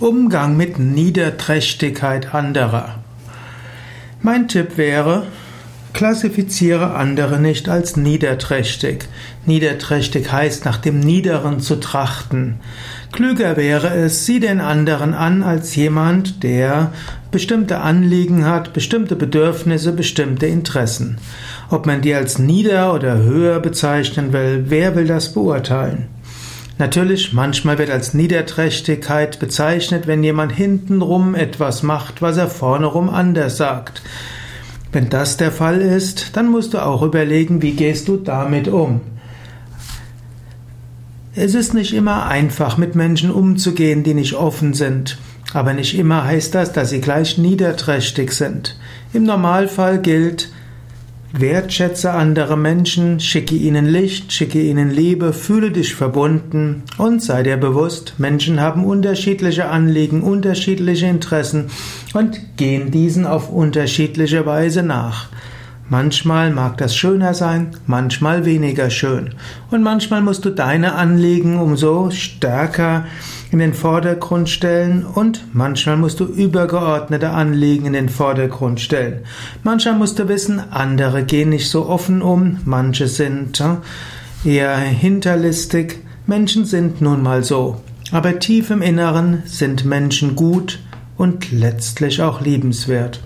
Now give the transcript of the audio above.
Umgang mit Niederträchtigkeit anderer. Mein Tipp wäre, klassifiziere andere nicht als niederträchtig. Niederträchtig heißt, nach dem Niederen zu trachten. Klüger wäre es, sieh den anderen an als jemand, der bestimmte Anliegen hat, bestimmte Bedürfnisse, bestimmte Interessen. Ob man die als nieder oder höher bezeichnen will, wer will das beurteilen? Natürlich, manchmal wird als Niederträchtigkeit bezeichnet, wenn jemand hintenrum etwas macht, was er vornerum anders sagt. Wenn das der Fall ist, dann musst du auch überlegen, wie gehst du damit um. Es ist nicht immer einfach, mit Menschen umzugehen, die nicht offen sind. Aber nicht immer heißt das, dass sie gleich niederträchtig sind. Im Normalfall gilt, Wertschätze andere Menschen, schicke ihnen Licht, schicke ihnen Liebe, fühle dich verbunden und sei dir bewusst, Menschen haben unterschiedliche Anliegen, unterschiedliche Interessen und gehen diesen auf unterschiedliche Weise nach. Manchmal mag das schöner sein, manchmal weniger schön. Und manchmal musst du deine Anliegen umso stärker in den Vordergrund stellen und manchmal musst du übergeordnete Anliegen in den Vordergrund stellen. Manchmal musst du wissen, andere gehen nicht so offen um, manche sind äh, eher hinterlistig. Menschen sind nun mal so. Aber tief im Inneren sind Menschen gut und letztlich auch liebenswert.